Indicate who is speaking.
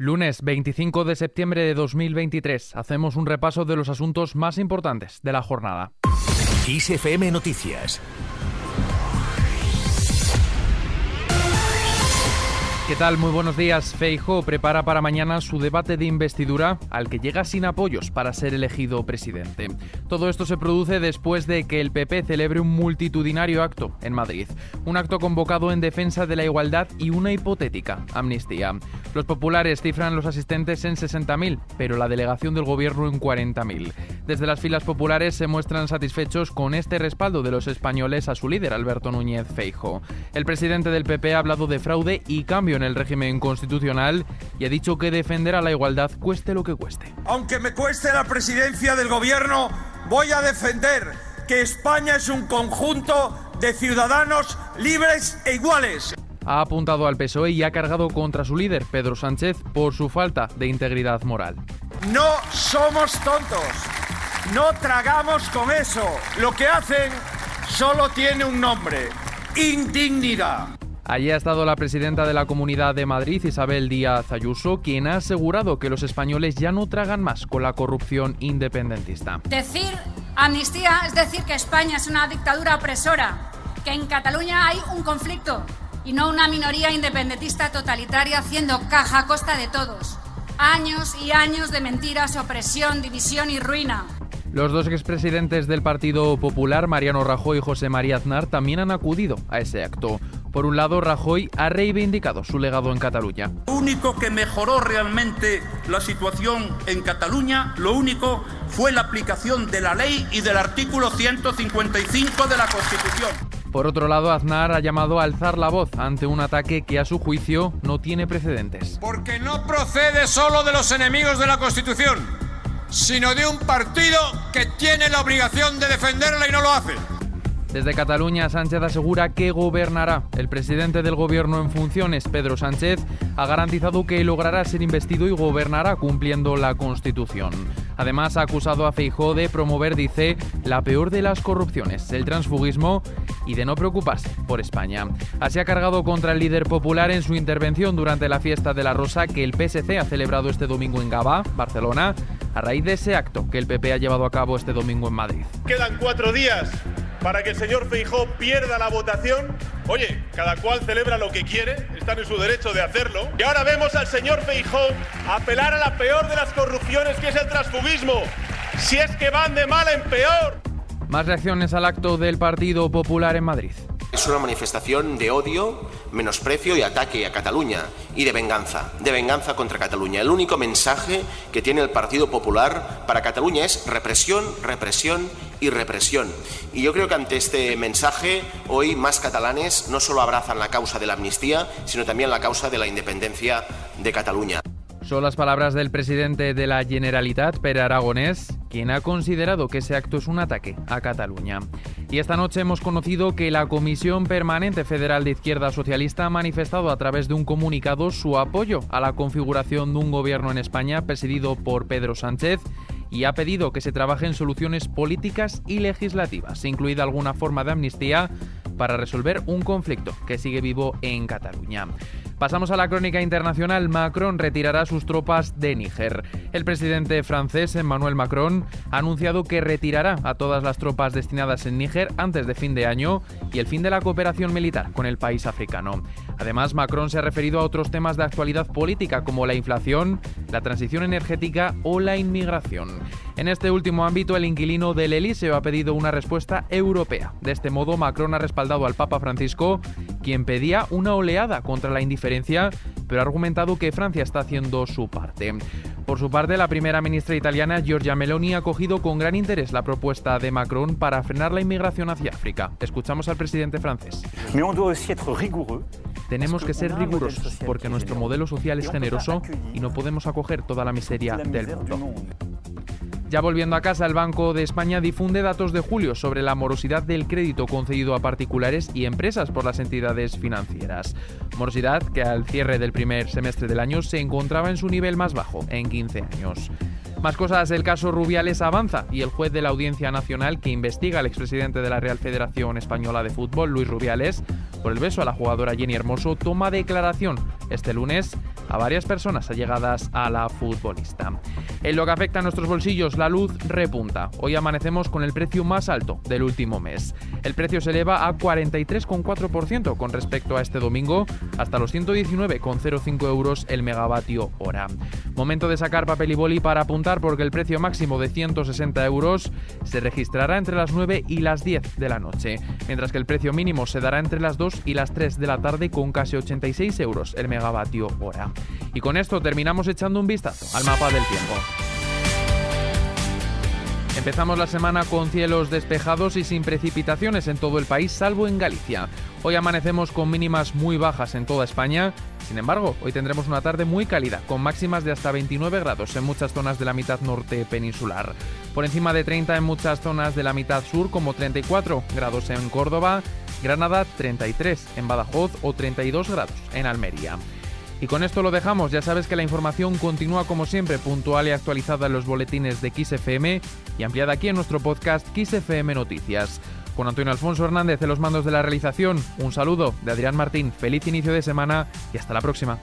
Speaker 1: Lunes 25 de septiembre de 2023. Hacemos un repaso de los asuntos más importantes de la jornada.
Speaker 2: XFM Noticias.
Speaker 1: ¿Qué tal? Muy buenos días. Feijo prepara para mañana su debate de investidura al que llega sin apoyos para ser elegido presidente. Todo esto se produce después de que el PP celebre un multitudinario acto en Madrid. Un acto convocado en defensa de la igualdad y una hipotética amnistía. Los populares cifran los asistentes en 60.000, pero la delegación del gobierno en 40.000. Desde las filas populares se muestran satisfechos con este respaldo de los españoles a su líder, Alberto Núñez Feijo. El presidente del PP ha hablado de fraude y cambio en el régimen constitucional y ha dicho que defenderá la igualdad cueste lo que cueste.
Speaker 3: Aunque me cueste la presidencia del gobierno, voy a defender que España es un conjunto de ciudadanos libres e iguales.
Speaker 1: Ha apuntado al PSOE y ha cargado contra su líder, Pedro Sánchez, por su falta de integridad moral.
Speaker 3: No somos tontos. No tragamos con eso. Lo que hacen solo tiene un nombre. Indignidad.
Speaker 1: Allí ha estado la presidenta de la Comunidad de Madrid, Isabel Díaz Ayuso, quien ha asegurado que los españoles ya no tragan más con la corrupción independentista.
Speaker 4: Decir amnistía es decir que España es una dictadura opresora, que en Cataluña hay un conflicto y no una minoría independentista totalitaria haciendo caja a costa de todos. Años y años de mentiras, opresión, división y ruina.
Speaker 1: Los dos expresidentes del Partido Popular, Mariano Rajoy y José María Aznar, también han acudido a ese acto. Por un lado, Rajoy ha reivindicado su legado en Cataluña.
Speaker 5: Lo único que mejoró realmente la situación en Cataluña, lo único fue la aplicación de la ley y del artículo 155 de la Constitución.
Speaker 1: Por otro lado, Aznar ha llamado a alzar la voz ante un ataque que a su juicio no tiene precedentes.
Speaker 6: Porque no procede solo de los enemigos de la Constitución, sino de un partido que tiene la obligación de defenderla y no lo hace.
Speaker 1: Desde Cataluña, Sánchez asegura que gobernará. El presidente del gobierno en funciones, Pedro Sánchez, ha garantizado que logrará ser investido y gobernará cumpliendo la Constitución. Además, ha acusado a Feijó de promover, dice, la peor de las corrupciones, el transfugismo y de no preocuparse por España. Así ha cargado contra el líder popular en su intervención durante la fiesta de la Rosa que el PSC ha celebrado este domingo en Gabá, Barcelona, a raíz de ese acto que el PP ha llevado a cabo este domingo en Madrid.
Speaker 7: Quedan cuatro días para que el señor Feijó pierda la votación. Oye, cada cual celebra lo que quiere, están en su derecho de hacerlo. Y ahora vemos al señor Feijó apelar a la peor de las corrupciones, que es el transfugismo. Si es que van de mal en peor.
Speaker 1: Más reacciones al acto del Partido Popular en Madrid.
Speaker 8: Es una manifestación de odio, menosprecio y ataque a Cataluña y de venganza, de venganza contra Cataluña. El único mensaje que tiene el Partido Popular para Cataluña es represión, represión y represión. Y yo creo que ante este mensaje hoy más catalanes no solo abrazan la causa de la amnistía, sino también la causa de la independencia de Cataluña.
Speaker 1: Son las palabras del presidente de la Generalitat, Pere Aragonés, quien ha considerado que ese acto es un ataque a Cataluña. Y esta noche hemos conocido que la Comisión Permanente Federal de Izquierda Socialista ha manifestado a través de un comunicado su apoyo a la configuración de un gobierno en España presidido por Pedro Sánchez y ha pedido que se trabaje en soluciones políticas y legislativas, incluida alguna forma de amnistía para resolver un conflicto que sigue vivo en Cataluña. Pasamos a la crónica internacional. Macron retirará sus tropas de Níger. El presidente francés Emmanuel Macron ha anunciado que retirará a todas las tropas destinadas en Níger antes de fin de año y el fin de la cooperación militar con el país africano. Además, Macron se ha referido a otros temas de actualidad política como la inflación, la transición energética o la inmigración. En este último ámbito, el inquilino del Elíseo ha pedido una respuesta europea. De este modo, Macron ha respaldado al Papa Francisco, quien pedía una oleada contra la indiferencia, pero ha argumentado que Francia está haciendo su parte. Por su parte, la primera ministra italiana, Giorgia Meloni, ha acogido con gran interés la propuesta de Macron para frenar la inmigración hacia África. Escuchamos al presidente francés. Tenemos que ser rigurosos porque nuestro modelo social es generoso y no podemos acoger toda la miseria del mundo. Ya volviendo a casa, el Banco de España difunde datos de julio sobre la morosidad del crédito concedido a particulares y empresas por las entidades financieras. Morosidad que al cierre del primer semestre del año se encontraba en su nivel más bajo, en 15 años. Más cosas, el caso Rubiales avanza y el juez de la Audiencia Nacional que investiga al expresidente de la Real Federación Española de Fútbol, Luis Rubiales, por el beso a la jugadora Jenny Hermoso, toma declaración este lunes a varias personas allegadas a la futbolista. En lo que afecta a nuestros bolsillos, la luz repunta. Hoy amanecemos con el precio más alto del último mes. El precio se eleva a 43,4% con respecto a este domingo, hasta los 119,05 euros el megavatio hora. Momento de sacar papel y boli para apuntar porque el precio máximo de 160 euros se registrará entre las 9 y las 10 de la noche, mientras que el precio mínimo se dará entre las 2 y las 3 de la tarde con casi 86 euros el megavatio hora. Y con esto terminamos echando un vistazo al mapa del tiempo. Empezamos la semana con cielos despejados y sin precipitaciones en todo el país, salvo en Galicia. Hoy amanecemos con mínimas muy bajas en toda España. Sin embargo, hoy tendremos una tarde muy cálida, con máximas de hasta 29 grados en muchas zonas de la mitad norte peninsular. Por encima de 30 en muchas zonas de la mitad sur, como 34 grados en Córdoba, Granada 33 en Badajoz o 32 grados en Almería. Y con esto lo dejamos, ya sabes que la información continúa como siempre puntual y actualizada en los boletines de XFM y ampliada aquí en nuestro podcast XFM Noticias. Con Antonio Alfonso Hernández en los mandos de la realización, un saludo de Adrián Martín, feliz inicio de semana y hasta la próxima.